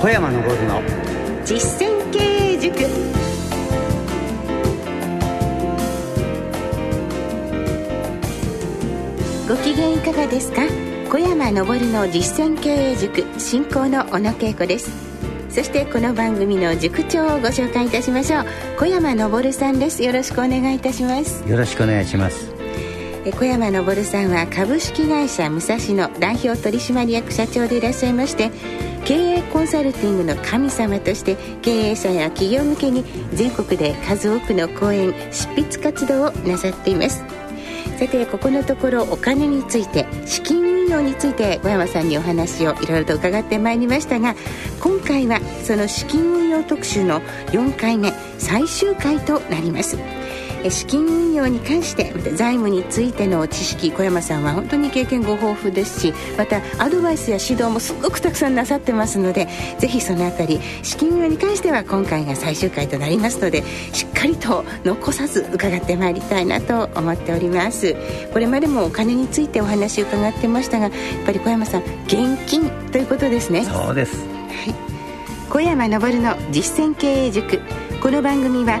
小山昇の。実践経営塾。ご機嫌いかがですか？小山昇の実践経営塾進行の小野恵子です。そしてこの番組の塾長をご紹介いたしましょう。小山昇さんです。よろしくお願いいたします。よろしくお願いします。小山昇さんは株式会社武蔵野代表取締役社長でいらっしゃいまして経営コンサルティングの神様として経営者や企業向けに全国で数多くの講演執筆活動をなさっています。さてここのところお金について資金運用について小山さんにお話をいろいろと伺ってまいりましたが今回はその資金運用特集の4回目最終回となります。資金運用に関してまた財務についての知識小山さんは本当に経験ご豊富ですしまたアドバイスや指導もすごくたくさんなさってますのでぜひそのあたり資金運用に関しては今回が最終回となりますのでしっかりと残さず伺ってまいりたいなと思っております。これまでもお金についてお話伺ってましたがやっぱり小山さん現金ということですね。そうです、はい、小山昇の実践経営塾。この番組は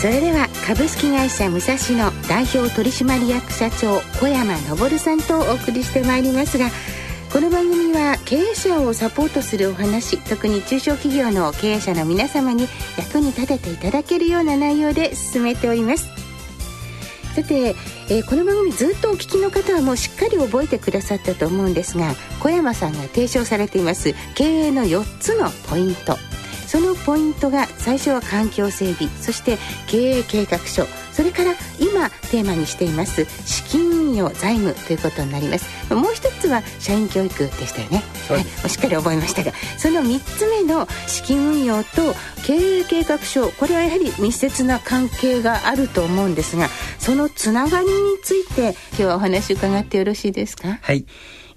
それでは株式会社武蔵野代表取締役社長小山昇さんとお送りしてまいりますがこの番組は経営者をサポートするお話特に中小企業の経営者の皆様に役に立てていただけるような内容で進めております。さて、えー、この番組ずっとお聞きの方はもうしっかり覚えてくださったと思うんですが小山さんが提唱されています経営の4つのポイント。そのポイントが最初は環境整備そして経営計画書それから今テーマにしています資金運用財務ということになります。もう一つは社員教育でしたよね。はい、しっかり覚えましたがその3つ目の資金運用と経営計画書これはやはり密接な関係があると思うんですがそのつながりについて今日はお話伺ってよろしいですか？はい。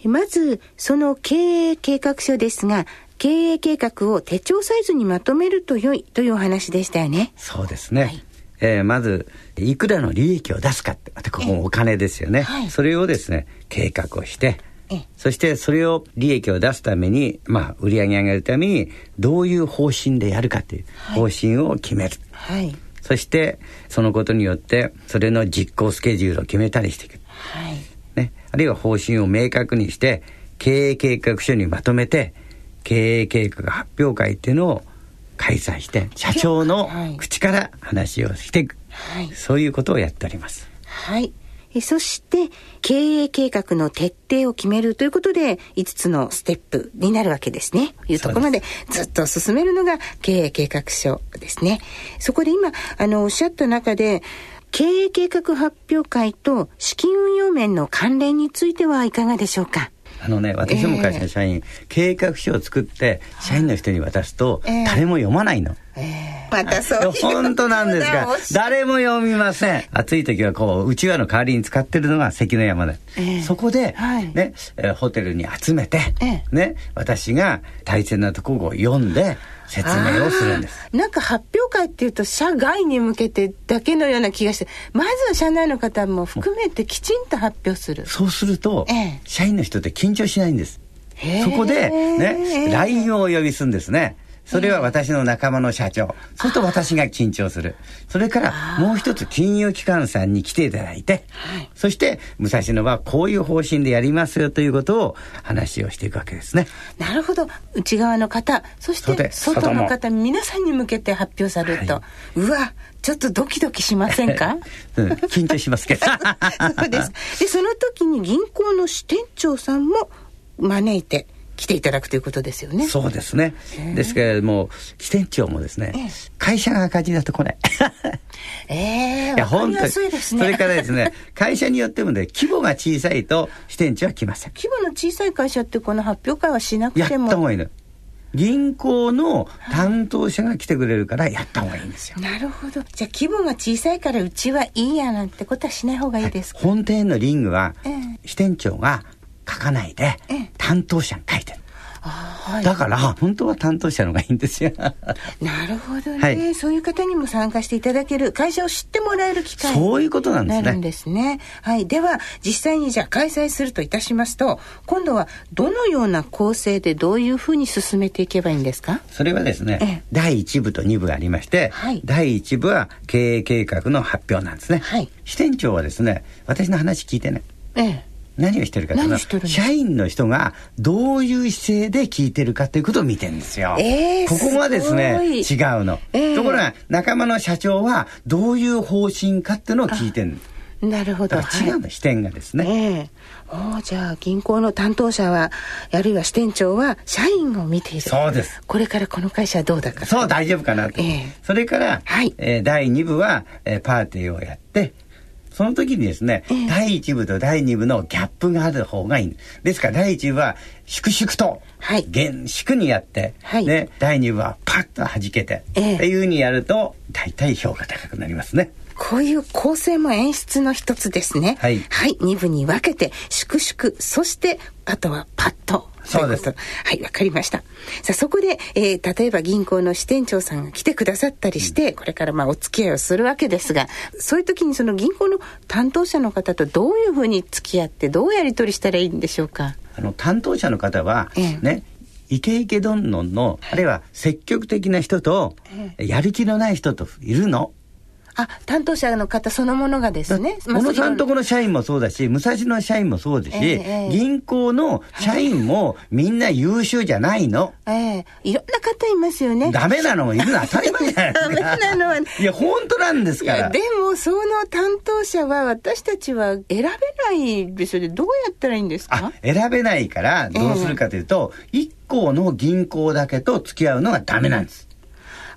まずその経営計画書ですが経営計画を手帳サイズにまとめると良いというお話でしたよね。そうですね。はい、えー、まず、いくらの利益を出すかって、ここもお金ですよね。はい、それをですね、計画をして、そしてそれを利益を出すために、まあ、売り上げ上げるために、どういう方針でやるかという方針を決める。はい。そして、そのことによって、それの実行スケジュールを決めたりしていく。はい。ね。あるいは方針を明確にして、経営計画書にまとめて、経営計画発表会っていうのを開催して社長の口から話をしていく、はい、そういうことをやっております。はいそして経営計画の徹底を決めるということで5つのステップになるわけですね。いうところまでずっと進めるのが経営計画書ですね。そこで今あのおっしゃった中で経営計画発表会と資金運用面の関連についてはいかがでしょうか？あのね、私も会社の社員、えー、計画書を作って、社員の人に渡すと、誰も読まないの。えー、またそう本当なんですが、誰も読みません。暑い時はこう、うちわの代わりに使ってるのが関の山で。えー、そこで、はい、ね、えー、ホテルに集めて、ね、私が大切なところを読んで、説明をするんです。なんか発表会っていうと社外に向けてだけのような気がして、まずは社内の方も含めてきちんと発表する。そうすると、ええ、社員の人って緊張しないんです。そこでね、LINE をお呼びするんですね。それは私の仲間の社長。それと私が緊張する。それからもう一つ金融機関さんに来ていただいて、そして武蔵野はこういう方針でやりますよということを話をしていくわけですね。なるほど。内側の方、そして外の方、皆さんに向けて発表されると、はい、うわ、ちょっとドキドキしませんか、うん、緊張しますけど。そうです。で、その時に銀行の支店長さんも招いて、来ていただくということですよね。そうですね。ですけれども、支店長もですね、会社が赤字だと来ない。え えー、いや、本当に。それからですね、会社によってもね、規模が小さいと支店長は来ません。規模の小さい会社ってこの発表会はしなくても。やった方がいいの。銀行の担当者が来てくれるからやった方がいいんですよ。なるほど。じゃあ規模が小さいからうちはいいやなんてことはしない方がいいですか、はい、本店のリングは、支店長が書かないで、担当者が書いてる。はい、だから本当は担当者のがいいんですよ。なるほどね、はい、そういう方にも参加していただける会社を知ってもらえる機会。そういうことなんですね。なるんですね。はい。では実際にじゃあ開催するといたしますと今度はどのような構成でどういうふうに進めていけばいいんですか？それはですね第1部と2部がありまして、はい、第1部は経営計画の発表なんですね、はい、支店長はですね私の話聞いてね。ええ何をしてるかというと社員の人がどういう姿勢で聞いてるかということを見てるんですよ。えー、ここがですね違うの、えー、ところが仲間の社長はどういう方針かっていうのを聞いてるなるほど。違うの、はい、視点がですね。えー、おじゃあ銀行の担当者はあるいは支店長は社員を見ている。そうです。これからこの会社はどうだか。そう大丈夫かなと、えー、それから、はい。えー、第2部は、えー、パーティーをやってその時にですね、えー、第1部と第2部のギャップがある方がいい。ですから第1部は粛々と、はい、厳粛にやって、はい、ね、第2部はパッと弾けて、えー、っていうふうにやると、大体評価高くなりますね。こういう構成も演出の一つですね。はい。はい。2部に分けて、粛々、そして、あとはパッと。そうです。はい、わかりました。さあ、そこで、えー、例えば銀行の支店長さんが来てくださったりして、うん、これからまあお付き合いをするわけですが、そういう時にその銀行の担当者の方とどういうふうに付き合って、どうやり取りしたらいいんでしょうか？あの、担当者の方は、ええ、ね、イケイケどんどんの、あるいは積極的な人と、やる気のない人といるの？あ、担当者の方そのものがですね。小野さんとこの社員もそうだし、武蔵野社員もそうですし、えー、銀行の社員もみんな優秀じゃないの。ええー、いろんな方いますよね。ダメなのもいるの当たり前じゃないですか。ダメなのは。いや、本当なんですから。でも、その担当者は私たちは選べないですよね。どうやったらいいんですか？選べないから、どうするかというと、えー、1個の銀行だけと付き合うのがダメなんです。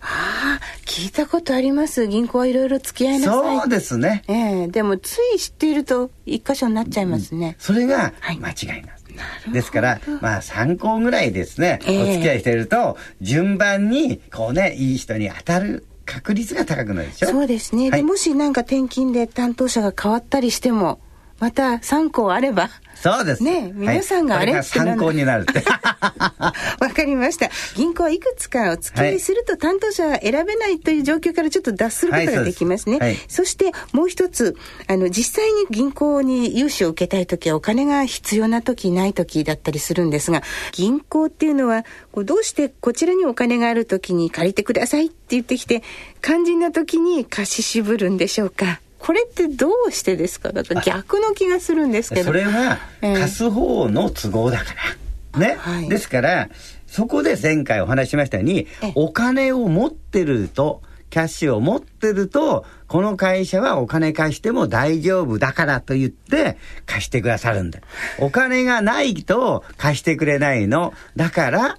ああ、聞いたことあります。銀行はいろいろ付き合いなさい。そうですね。ええー、でもつい知っていると一箇所になっちゃいますね。うん、それが間違いなんです。はいですから、まあ3校ぐらいですね、えー、お付き合いしてると、順番に、こうね、いい人に当たる確率が高くなるでしょそうですね。はい、もしなんか転勤で担当者が変わったりしても、また3校あれば、そうです。ね皆さんがあれ、はい、参考になるって。わかりました。銀行いくつかお付き合いすると担当者は選べないという状況からちょっと脱することができますね。はい、そしてもう一つ、あの、実際に銀行に融資を受けたいときはお金が必要なとき、ないときだったりするんですが、銀行っていうのは、こうどうしてこちらにお金があるときに借りてくださいって言ってきて、肝心なときに貸し渋るんでしょうか？これってどうしてですか？だから逆の気がするんですけど。それは貸す方の都合だから、ね、はい、ですからそこで前回お話ししましたようにお金を持ってるとキャッシュを持ってると、この会社はお金貸しても大丈夫だからと言って貸してくださるんだ。お金がないと貸してくれないの。だから、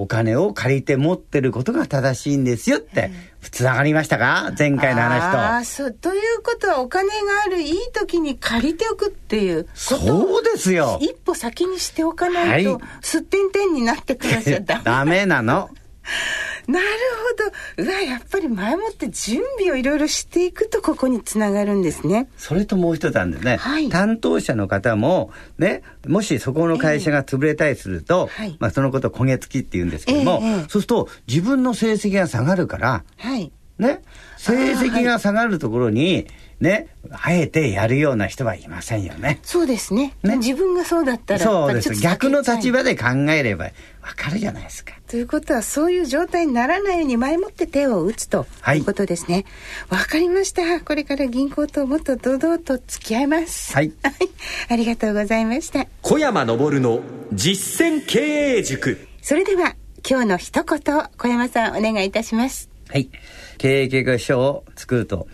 お金を借りて持ってることが正しいんですよって、つながりましたか？前回の話と。ああ、そう、ということはお金があるいい時に借りておくっていうそうですよ。一歩先にしておかないと、はい、すってんてんになってくださダメ。ダメなの。なるほど。うわ、やっぱり前もって準備をいろいろしていくとここにつながるんですね。それともう一つあるんですね。はい、担当者の方も、ね、もしそこの会社が潰れたりすると、えーまあそのことを焦げ付きって言うんですけども、えー、そうすると自分の成績が下がるから、はい、ね、成績が下がるところに、ね、あえてやるような人はいませんよね。そうですね。ね自分がそうだったら。そうです。逆の立場で考えればわかるじゃないですか。ということは、そういう状態にならないように前もって手を打つということですね。わ、はい、かりました。これから銀行ともっと堂々と付き合います。はい。ありがとうございました。小山昇の実践経営塾。それでは、今日の一言、小山さんお願いいたします。はい。経営計画書を作ると、ね、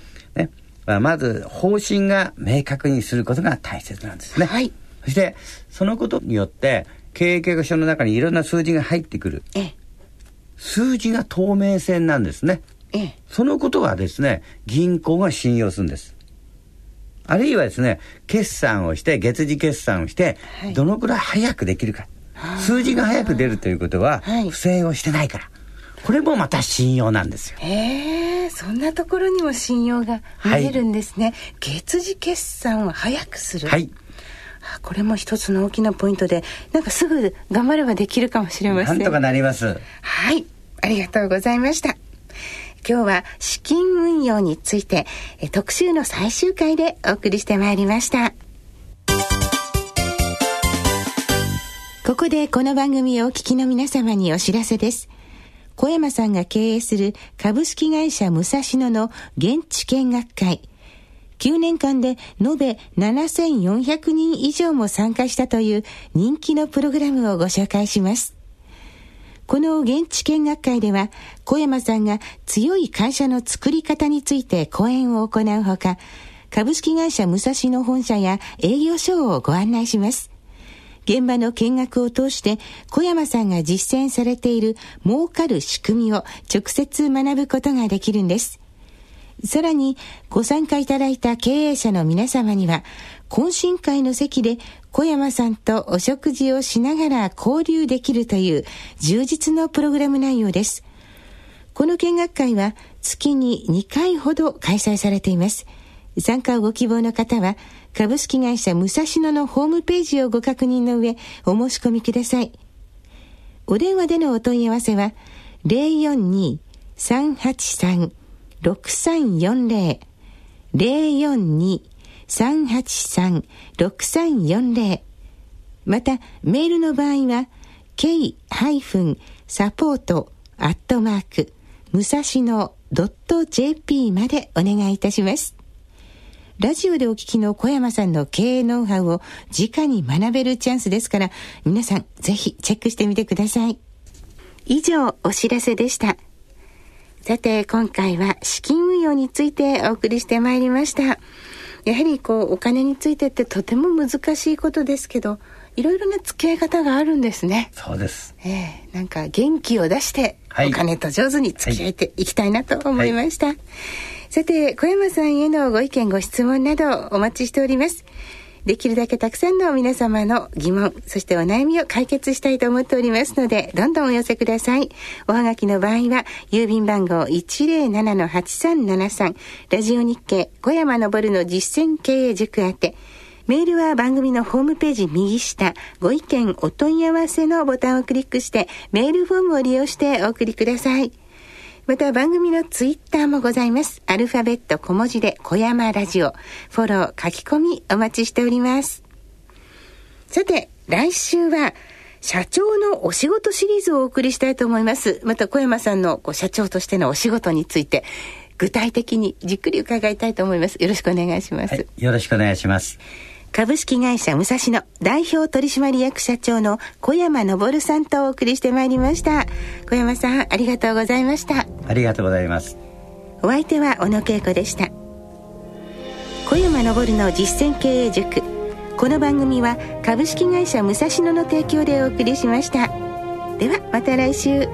まず方針が明確にすることが大切なんですね。はい。そして、そのことによって、経営計画書の中にいろんな数字が入ってくる。ええ、数字が透明線なんですね。ええ、そのことはですね、銀行が信用するんです。あるいはですね、決算をして、月次決算をして、はい、どのくらい早くできるか。数字が早く出るということは、不正をしてないから。これもまた信用なんですよ。へえ、そんなところにも信用が見えるんですね。はい、月次決算を早くする。はい。これも一つの大きなポイントで、なんかすぐ頑張ればできるかもしれません。なんとかなります。はい。ありがとうございました。今日は資金運用について特集の最終回でお送りしてまいりました。ここでこの番組をお聞きの皆様にお知らせです。小山さんが経営する株式会社武蔵野の現地見学会。9年間で延べ7400人以上も参加したという人気のプログラムをご紹介します。この現地見学会では、小山さんが強い会社の作り方について講演を行うほか、株式会社武蔵野本社や営業所をご案内します。現場の見学を通して小山さんが実践されている儲かる仕組みを直接学ぶことができるんです。さらにご参加いただいた経営者の皆様には懇親会の席で小山さんとお食事をしながら交流できるという充実のプログラム内容です。この見学会は月に2回ほど開催されています。参加をご希望の方は株式会社武蔵野のホームページをご確認の上、お申し込みください。お電話でのお問い合わせは、042-383-6340 042-383-6340また、メールの場合は、k-support アットマーク、武蔵野 .jp までお願いいたします。ラジオでお聞きの小山さんの経営ノウハウを直に学べるチャンスですから、皆さんぜひチェックしてみてください。以上、お知らせでした。さて、今回は資金運用についてお送りしてまいりました。やはりこう、お金についてってとても難しいことですけど、いろいろな付き合い方があるんですね。そうです。ええー、なんか元気を出して、お金と上手に付き合っていきたいなと思いました。はいはいさて、小山さんへのご意見、ご質問などお待ちしております。できるだけたくさんの皆様の疑問、そしてお悩みを解決したいと思っておりますので、どんどんお寄せください。おはがきの場合は、郵便番号107-8373、ラジオ日経小山昇の実践経営塾宛て、メールは番組のホームページ右下、ご意見お問い合わせのボタンをクリックして、メールフォームを利用してお送りください。また番組のツイッターもございます。アルファベット小文字で小山ラジオ。フォロー、書き込みお待ちしております。さて、来週は、社長のお仕事シリーズをお送りしたいと思います。また小山さんのこう社長としてのお仕事について、具体的にじっくり伺いたいと思います。よろしくお願いします。はい、よろしくお願いします。株式会社武蔵野代表取締役社長の小山昇さんとお送りしてまいりました。小山さんありがとうございました。ありがとうございます。お相手は小野恵子でした。小山昇の実践経営塾。この番組は株式会社武蔵野の提供でお送りしました。ではまた来週